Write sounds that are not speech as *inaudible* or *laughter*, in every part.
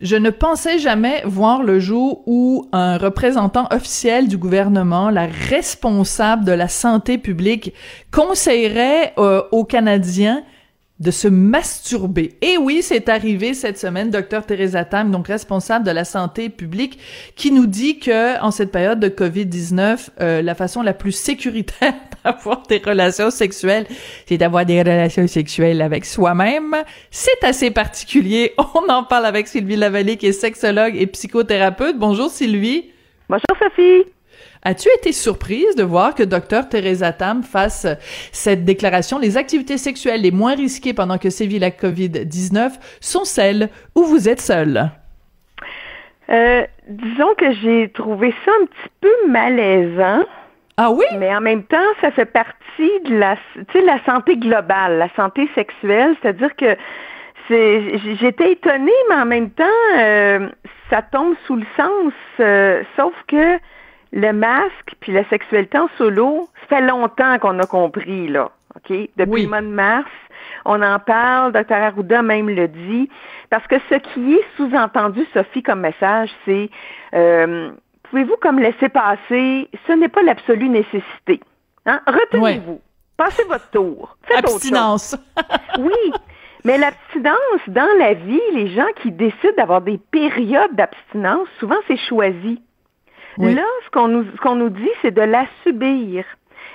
Je ne pensais jamais voir le jour où un représentant officiel du gouvernement, la responsable de la santé publique, conseillerait euh, aux Canadiens de se masturber. Et oui, c'est arrivé cette semaine, docteur Teresa Tam, donc responsable de la santé publique, qui nous dit que en cette période de Covid-19, euh, la façon la plus sécuritaire *laughs* d'avoir des relations sexuelles, c'est d'avoir des relations sexuelles avec soi-même. C'est assez particulier. *laughs* On en parle avec Sylvie Lavallée, qui est sexologue et psychothérapeute. Bonjour Sylvie. Bonjour Sophie. As-tu été surprise de voir que Dr Teresa Tam fasse cette déclaration? Les activités sexuelles les moins risquées pendant que sévit la COVID-19 sont celles où vous êtes seul? Euh, disons que j'ai trouvé ça un petit peu malaisant. Ah oui? Mais en même temps, ça fait partie de la, la santé globale, la santé sexuelle. C'est-à-dire que c'est, j'étais étonnée, mais en même temps, euh, ça tombe sous le sens. Euh, sauf que le masque puis la sexualité en solo, ça fait longtemps qu'on a compris, là. OK? Depuis le mois de mars, on en parle, Dr. Arruda même le dit, parce que ce qui est sous-entendu, Sophie, comme message, c'est euh, pouvez-vous comme laisser passer, ce n'est pas l'absolue nécessité. Hein? Retenez-vous. Passez votre tour. Faites Abstinence. *laughs* oui. Mais l'abstinence, dans la vie, les gens qui décident d'avoir des périodes d'abstinence, souvent c'est choisi. Là, ce qu'on nous, qu'on nous dit, c'est de la subir.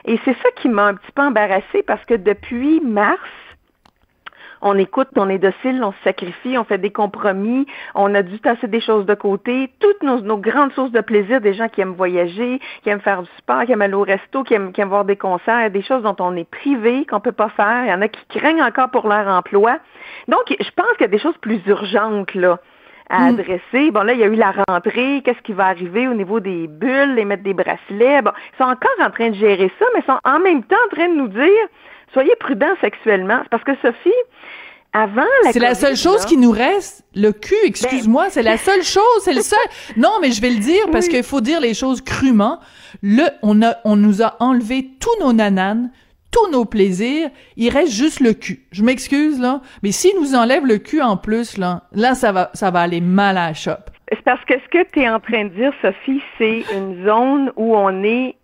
Et c'est ça qui m'a un petit peu embarrassée parce que depuis mars, on écoute, on est docile, on se sacrifie, on fait des compromis, on a dû tasser des choses de côté. Toutes nos, grandes sources de plaisir, des gens qui aiment voyager, qui aiment faire du sport, qui aiment aller au resto, qui aiment, qui aiment voir des concerts, des choses dont on est privé, qu'on peut pas faire. Il y en a qui craignent encore pour leur emploi. Donc, je pense qu'il y a des choses plus urgentes, là à mm. adresser. Bon, là, il y a eu la rentrée. Qu'est-ce qui va arriver au niveau des bulles, les mettre des bracelets? Bon, ils sont encore en train de gérer ça, mais ils sont en même temps en train de nous dire soyez prudents sexuellement. Parce que Sophie, avant la C'est la seule chose qui nous reste. Le cul, excuse-moi, c'est la seule *laughs* chose, c'est le seul. Non, mais je vais le dire parce qu'il faut dire les choses crûment. Le, on a, on nous a enlevé tous nos nananes, tous nos plaisirs, il reste juste le cul. Je m'excuse, là, mais s'il nous enlève le cul en plus, là, là, ça va, ça va aller mal à la shop. C'est parce que ce que tu es en train de dire, Sophie, c'est une zone où on est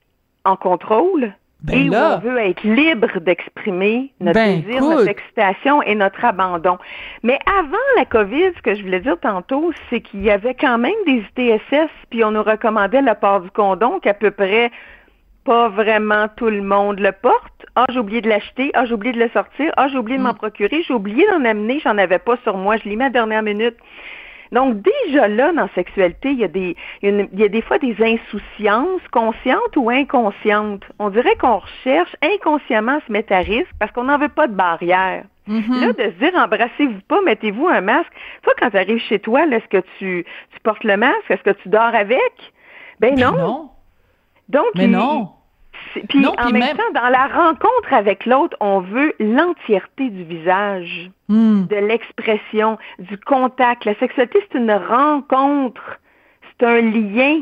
en contrôle? Ben et où on veut être libre d'exprimer notre ben, désir, notre excitation et notre abandon. Mais avant la COVID, ce que je voulais dire tantôt, c'est qu'il y avait quand même des ITSS, puis on nous recommandait le port du condom qu'à peu près pas vraiment tout le monde le porte. Ah, j'ai oublié de l'acheter. Ah, j'ai oublié de le sortir. Ah, j'ai oublié de m'en mm. procurer. J'ai oublié d'en amener. J'en avais pas sur moi. Je l'ai mis à la dernière minute. Donc, déjà là, dans la sexualité, il y, a des, il y a des fois des insouciances conscientes ou inconscientes. On dirait qu'on recherche inconsciemment à se mettre à risque parce qu'on n'en veut pas de barrière. Mm-hmm. Là, de se dire, embrassez-vous pas, mettez-vous un masque. Toi, quand tu arrives chez toi, est-ce que tu, tu portes le masque? Est-ce que tu dors avec? Ben, ben non. Donc, mais non. Puis en même, temps, dans la rencontre avec l'autre, on veut l'entièreté du visage, hmm. de l'expression, du contact. La sexualité, c'est une rencontre, c'est un lien.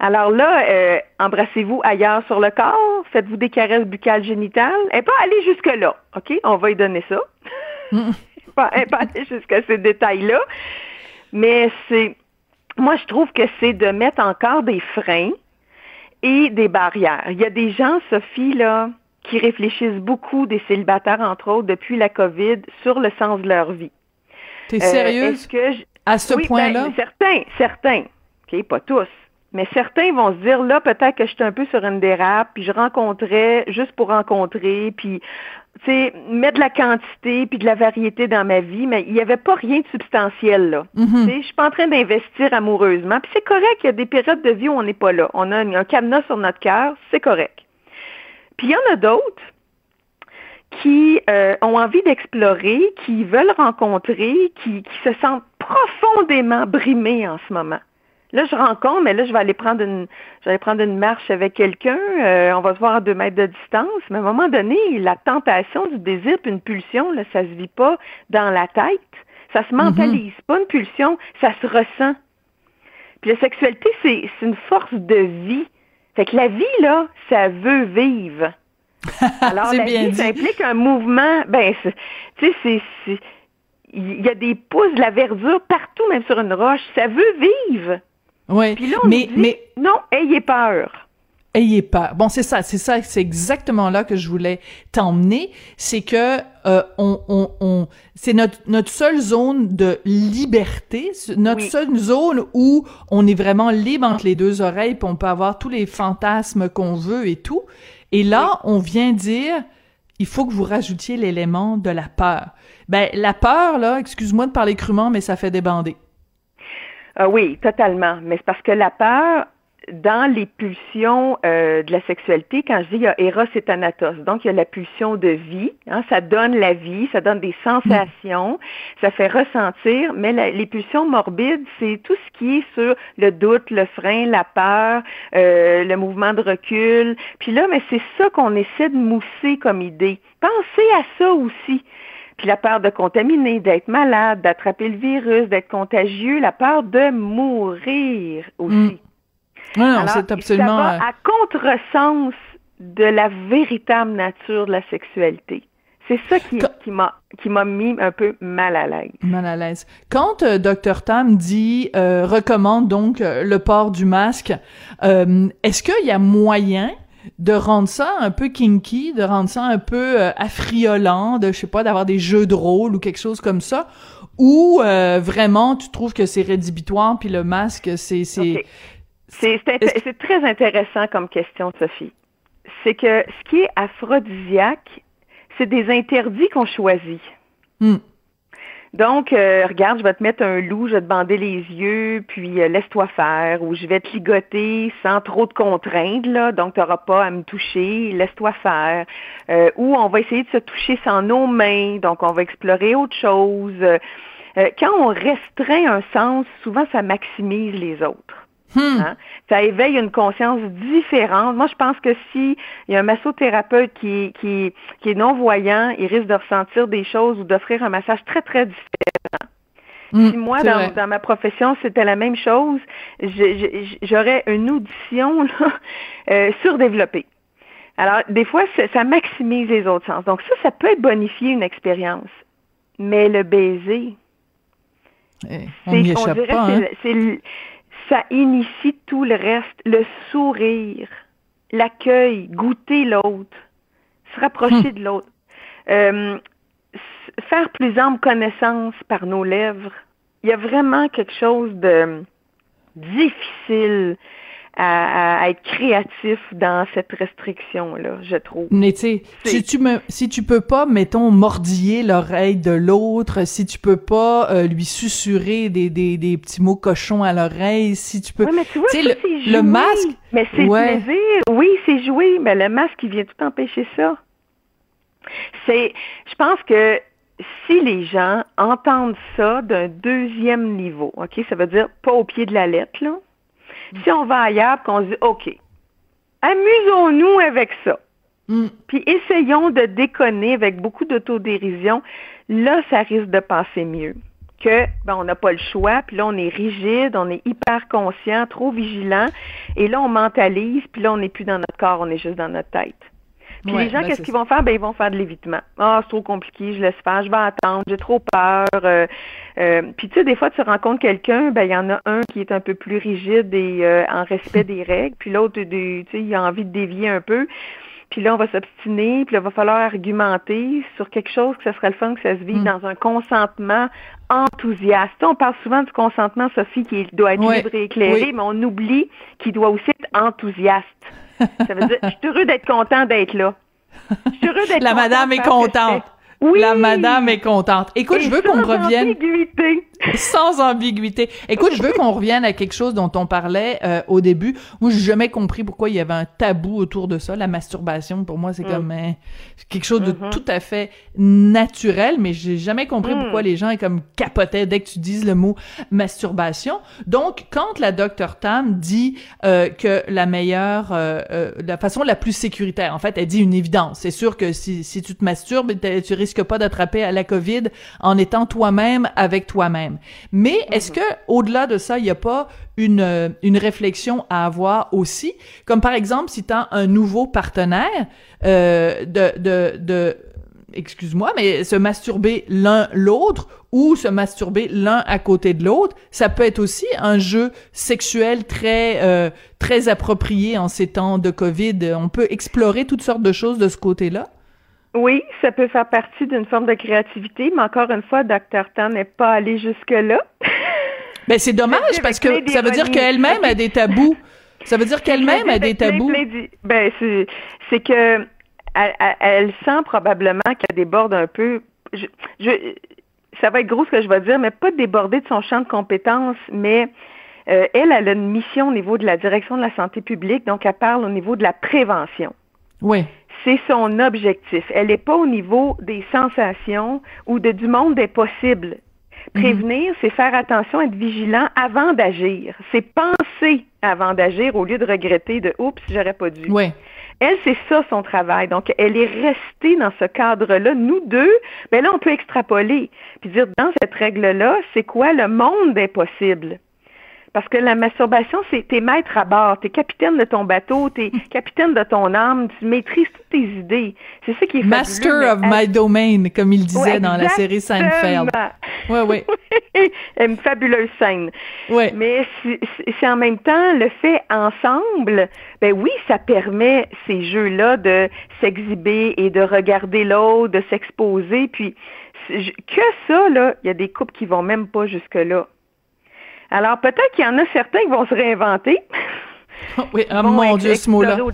Alors là, euh, embrassez-vous ailleurs sur le corps, faites-vous des caresses buccales génitales. Et pas aller jusque-là, OK? On va y donner ça. Hmm. *laughs* pas, pas aller jusqu'à ces détails-là. Mais c'est... Moi, je trouve que c'est de mettre encore des freins et des barrières. Il y a des gens, Sophie, là, qui réfléchissent beaucoup, des célibataires, entre autres, depuis la COVID, sur le sens de leur vie. T'es euh, sérieuse? que À ce point-là? Ben, certains, certains. OK, pas tous. Mais certains vont se dire, là, peut-être que je suis un peu sur une dérape, puis je rencontrais juste pour rencontrer, puis, tu sais, mettre de la quantité puis de la variété dans ma vie, mais il n'y avait pas rien de substantiel, là. Tu sais, je suis pas en train d'investir amoureusement. Puis c'est correct, il y a des périodes de vie où on n'est pas là. On a un cadenas sur notre cœur, c'est correct. Puis il y en a d'autres qui euh, ont envie d'explorer, qui veulent rencontrer, qui, qui se sentent profondément brimée en ce moment. Là, je rencontre, mais là, je vais aller prendre une, je vais aller prendre une marche avec quelqu'un. Euh, on va se voir à deux mètres de distance. Mais à un moment donné, la tentation du désir, puis une pulsion, là, ça se vit pas dans la tête. Ça se mentalise. Mm-hmm. Pas une pulsion, ça se ressent. Puis la sexualité, c'est, c'est une force de vie. Fait que la vie, là, ça veut vivre. *laughs* Alors, la vie, ça implique un mouvement. Ben, tu sais, c'est, il y a des pousses de la verdure partout, même sur une roche. Ça veut vivre. Oui. Puis là, on mais, dit, mais non, ayez peur. Ayez peur. Bon, c'est ça, c'est ça, c'est exactement là que je voulais t'emmener. C'est que euh, on, on, on c'est notre notre seule zone de liberté, notre seule zone où on est vraiment libre entre les deux oreilles, puis on peut avoir tous les fantasmes qu'on veut et tout. Et là, on vient dire, il faut que vous rajoutiez l'élément de la peur. Ben, la peur, là, excuse-moi de parler crûment, mais ça fait débander. Ah oui, totalement. Mais c'est parce que la peur, dans les pulsions euh, de la sexualité, quand je dis il y a Eros et Thanatos, donc il y a la pulsion de vie, hein, ça donne la vie, ça donne des sensations, ça fait ressentir, mais les pulsions morbides, c'est tout ce qui est sur le doute, le frein, la peur, euh, le mouvement de recul. Puis là, mais c'est ça qu'on essaie de mousser comme idée. Pensez à ça aussi. Puis la peur de contaminer, d'être malade, d'attraper le virus, d'être contagieux, la peur de mourir aussi. Mm. Non, c'est absolument. Ça va euh, à contresens de la véritable nature de la sexualité. C'est ça qui, qui m'a qui m'a mis un peu mal à l'aise. Mal à l'aise. Quand euh, Dr Tam dit euh, recommande donc euh, le port du masque, est-ce qu'il y a moyen de rendre ça un peu kinky, de rendre ça un peu euh, affriolant, de je sais pas, d'avoir des jeux de rôle ou quelque chose comme ça, ou euh, vraiment tu trouves que c'est rédhibitoire puis le masque c'est c'est c'est très intéressant comme question Sophie. C'est que ce qui est aphrodisiaque, c'est des interdits qu'on choisit. Hmm. Donc, euh, regarde, je vais te mettre un loup, je vais te bander les yeux, puis euh, laisse-toi faire, ou je vais te ligoter sans trop de contraintes, là, donc tu n'auras pas à me toucher, laisse-toi faire. Euh, ou on va essayer de se toucher sans nos mains, donc on va explorer autre chose. quand on restreint un sens, souvent ça maximise les autres. Hmm. Hein? Ça éveille une conscience différente. Moi, je pense que si il y a un massothérapeute qui, qui, qui est non-voyant, il risque de ressentir des choses ou d'offrir un massage très, très différent. Hmm, si moi, dans, dans, ma profession, c'était la même chose, j'aurais une audition *laughs* là, euh, surdéveloppée. Alors, des fois, ça maximise les autres sens. Donc, ça, ça peut bonifier une expérience. Mais le baiser, eh, on, dirait pas, hein? c'est ça initie tout le reste, le sourire, l'accueil, goûter l'autre, se rapprocher hmm. de l'autre, euh, faire plus ample connaissance par nos lèvres. Il y a vraiment quelque chose de difficile à, être créatif dans cette restriction-là, je trouve. Mais tu sais, si tu me, si tu peux pas, mettons, mordiller l'oreille de l'autre, si tu peux pas euh, lui susurrer des, des, des petits mots cochons à l'oreille, si tu peux... Oui, mais tu vois, le, le, masque... Mais c'est plaisir. Oui, c'est joué, mais le masque, il vient tout empêcher ça. C'est... Je pense que si les gens entendent ça d'un deuxième niveau, OK, ça veut dire pas au pied de la lettre, là, si on va ailleurs, qu'on se dit, OK, amusons-nous avec ça. Mm. Puis essayons de déconner avec beaucoup d'autodérision. Là, ça risque de passer mieux. Que, ben, on n'a pas le choix, puis là, on est rigide, on est hyper conscient, trop vigilant, et là, on mentalise, puis là, on n'est plus dans notre corps, on est juste dans notre tête. Puis les gens, ben, qu'est-ce qu'ils vont faire? Ben, ils vont faire de l'évitement. Ah, c'est trop compliqué, je laisse faire, je vais attendre, j'ai trop peur. Euh, euh, puis tu sais, des fois, tu rencontres quelqu'un, ben il y en a un qui est un peu plus rigide et euh, en respect des règles, puis l'autre, tu sais, il a envie de dévier un peu. Puis là, on va s'obstiner, puis là, il va falloir argumenter sur quelque chose que ce serait le fun que ça se vive mm. dans un consentement enthousiaste. On parle souvent du consentement, Sophie, qui doit être libre et éclairé, mais on oublie qu'il doit aussi être enthousiaste. Ça veut dire, je suis heureux d'être content d'être là. Je suis heureux d'être La madame est contente. Oui. La madame est contente. Écoute, je veux qu'on revienne. *laughs* Sans ambiguïté. Écoute, je veux qu'on revienne à quelque chose dont on parlait euh, au début. Moi, j'ai jamais compris pourquoi il y avait un tabou autour de ça. La masturbation, pour moi, c'est mm. comme hein, quelque chose de mm-hmm. tout à fait naturel, mais j'ai jamais compris mm. pourquoi les gens comme capotaient dès que tu dises le mot masturbation. Donc, quand la docteur Tam dit euh, que la meilleure, euh, la façon la plus sécuritaire, en fait, elle dit une évidence. C'est sûr que si, si tu te masturbes, tu risques pas d'attraper à la COVID en étant toi-même avec toi-même. Mais est-ce que au-delà de ça, il n'y a pas une, euh, une réflexion à avoir aussi, comme par exemple si tu as un nouveau partenaire euh, de, de, de excuse-moi, mais se masturber l'un l'autre ou se masturber l'un à côté de l'autre, ça peut être aussi un jeu sexuel très euh, très approprié en ces temps de Covid. On peut explorer toutes sortes de choses de ce côté-là. Oui, ça peut faire partie d'une forme de créativité, mais encore une fois, Dr. Tan n'est pas allé jusque-là. *laughs* Ben, c'est dommage parce que ça veut dire qu'elle-même a des tabous. Ça veut dire qu'elle-même a des tabous. Ben, c'est que elle, sent probablement qu'elle déborde un peu. Je, ça va être gros ce que je vais dire, mais pas déborder de son champ de compétences, mais euh, elle, elle a une mission au niveau de la direction de la santé publique, donc elle parle au niveau de la prévention. Oui. C'est son objectif. Elle n'est pas au niveau des sensations ou de du monde des possibles. Prévenir, c'est faire attention, être vigilant avant d'agir. C'est penser avant d'agir au lieu de regretter de oups, j'aurais pas dû. Oui. Elle, c'est ça son travail. Donc, elle est restée dans ce cadre-là. Nous deux, ben là, on peut extrapoler. Puis dire, dans cette règle-là, c'est quoi le monde des possibles? Parce que la masturbation, c'est t'es maître à bord, t'es capitaine de ton bateau, t'es capitaine de ton âme, tu maîtrises toutes tes idées. C'est ça qui est Master of my domain, comme il disait dans la série Seinfeld. Oui, oui. *laughs* Une fabuleuse scène. Ouais. Mais c'est en même temps le fait ensemble, ben oui, ça permet ces jeux-là de s'exhiber et de regarder l'autre, de s'exposer. Puis que ça, là, il y a des couples qui vont même pas jusque-là. Alors, peut-être qu'il y en a certains qui vont se réinventer. *laughs* *laughs* oui, oh mon Dieu, ce mot-là. *laughs*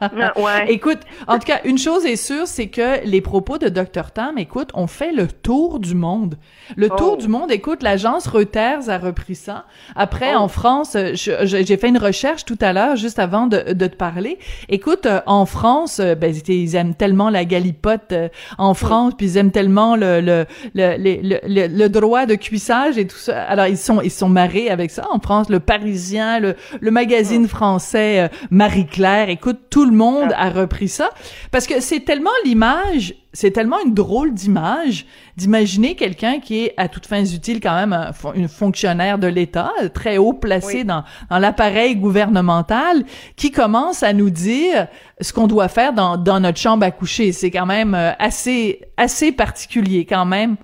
Ah, ouais. Écoute, en tout cas, une chose est sûre, c'est que les propos de Dr Tam, écoute, ont fait le tour du monde. Le tour du oh. monde, écoute, l'agence Reuters a repris ça. Après, oh. en France, j'ai fait une recherche tout à l'heure, juste avant de, de, te parler. Écoute, euh, en France, euh, ben, ils aiment tellement la galipote euh, en France, puis ils aiment tellement le le, le, le, le, droit de cuissage et tout ça. Alors, ils sont ils sont marrés avec ça en France. Le Parisien, le, le magazine français Marie-Claire, écoute, tout le monde ah. a repris ça. Parce que c'est tellement l'image c'est tellement une drôle d'image d'imaginer quelqu'un qui est à toutes fins utiles quand même un, fonctionnaire de l'État, très haut placé dans, dans l'appareil gouvernemental, qui commence à nous dire ce qu'on doit faire dans, dans notre chambre à coucher. C'est quand même euh, assez assez particulier quand même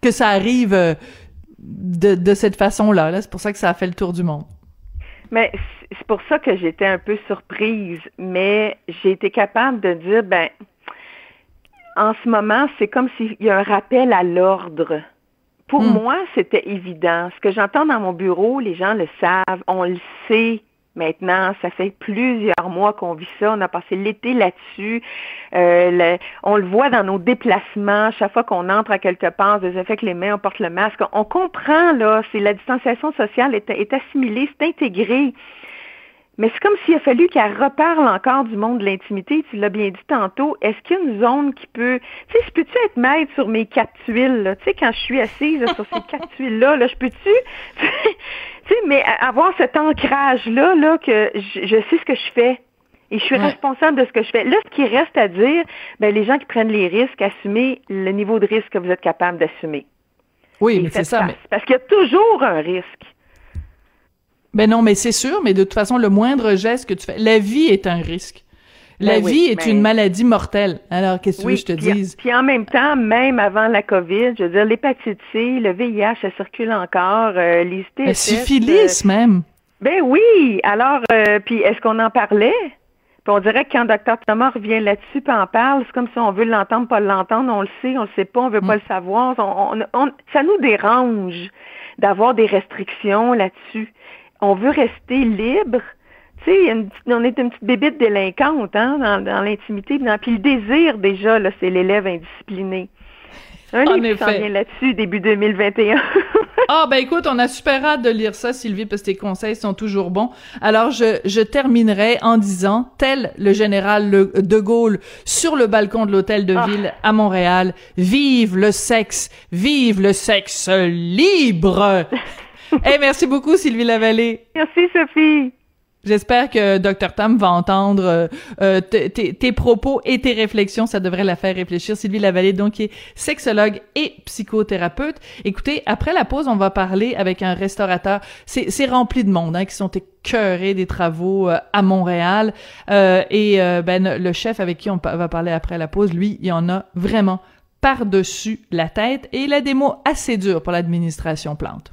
que ça arrive euh, de, de cette façon-là. -là, c'est pour ça que ça a fait le tour du monde. Mais c'est pour ça que j'étais un peu surprise, mais j'ai été capable de dire ben en ce moment, c'est comme s'il y a un rappel à l'ordre. Pour hmm. moi, c'était évident. Ce que j'entends dans mon bureau, les gens le savent, on le sait maintenant. Ça fait plusieurs mois qu'on vit ça. On a passé l'été là-dessus. Euh, on le voit dans nos déplacements. Chaque fois qu'on entre à quelque part, on désinfecte les mains, on porte le masque. On comprend, là, c'est la distanciation sociale est, est assimilée, c'est intégré. Mais c'est comme s'il a fallu qu'elle reparle encore du monde de l'intimité. Tu l'as bien dit tantôt. Est-ce qu'il y a une zone qui peut... Tu sais, je peux-tu être maître sur mes quatre tuiles? Tu sais, quand je suis assise sur ces quatre *laughs* tuiles-là, là, je peux-tu... *laughs* tu sais, mais avoir cet ancrage-là, là, que je, sais ce que je fais. Et je suis responsable de ce que je fais. Là, ce qui reste à dire, ben, les gens qui prennent les risques, assumez le niveau de risque que vous êtes capable d'assumer. Oui, mais c'est ça. Parce qu'il y a toujours un risque. Ben non, mais c'est sûr, mais de toute façon, le moindre geste que tu fais, la vie est un risque. La ben vie est une maladie mortelle. Alors, qu'est-ce que tu veux que je te dise? Puis en même temps, même avant la COVID, je veux dire, l'hépatite C, le VIH, ça circule encore, euh, les TSS... La syphilis, euh, même. Ben oui! Alors, euh, puis est-ce qu'on en parlait? Puis on dirait que quand Dr Thomas revient là-dessus puis en parle, c'est comme si on veut l'entendre, pas l'entendre, on le sait, on le sait pas, on veut pas mm. le savoir. ça nous dérange d'avoir des restrictions là-dessus on veut rester libre. Tu sais, on est une petite bébite délinquante hein, dans, dans l'intimité. Puis le désir, déjà, là, c'est l'élève indiscipliné. Un livre qui vient là-dessus, début 2021. *laughs* Ah, ben écoute, on a super hâte de lire ça, Sylvie, parce que tes conseils sont toujours bons. Alors, je, je terminerai en disant, tel le général de Gaulle sur le balcon de l'hôtel de ah. ville à Montréal, vive le sexe, vive le sexe libre! *laughs* *laughs* Eh, merci beaucoup, Sylvie Lavallée. Merci, Sophie. J'espère que Dr Tam va entendre euh, euh, tes propos et tes réflexions. Ça devrait la faire réfléchir. Sylvie Lavallée, donc, qui est sexologue et psychothérapeute. Écoutez, après la pause, on va parler avec un restaurateur. C'est rempli de monde, hein, qui sont écœurés des travaux euh, à Montréal. et ben, le chef avec qui on va parler après la pause, lui, il en a vraiment par-dessus la tête. Et il a des mots assez durs pour l'administration Plante.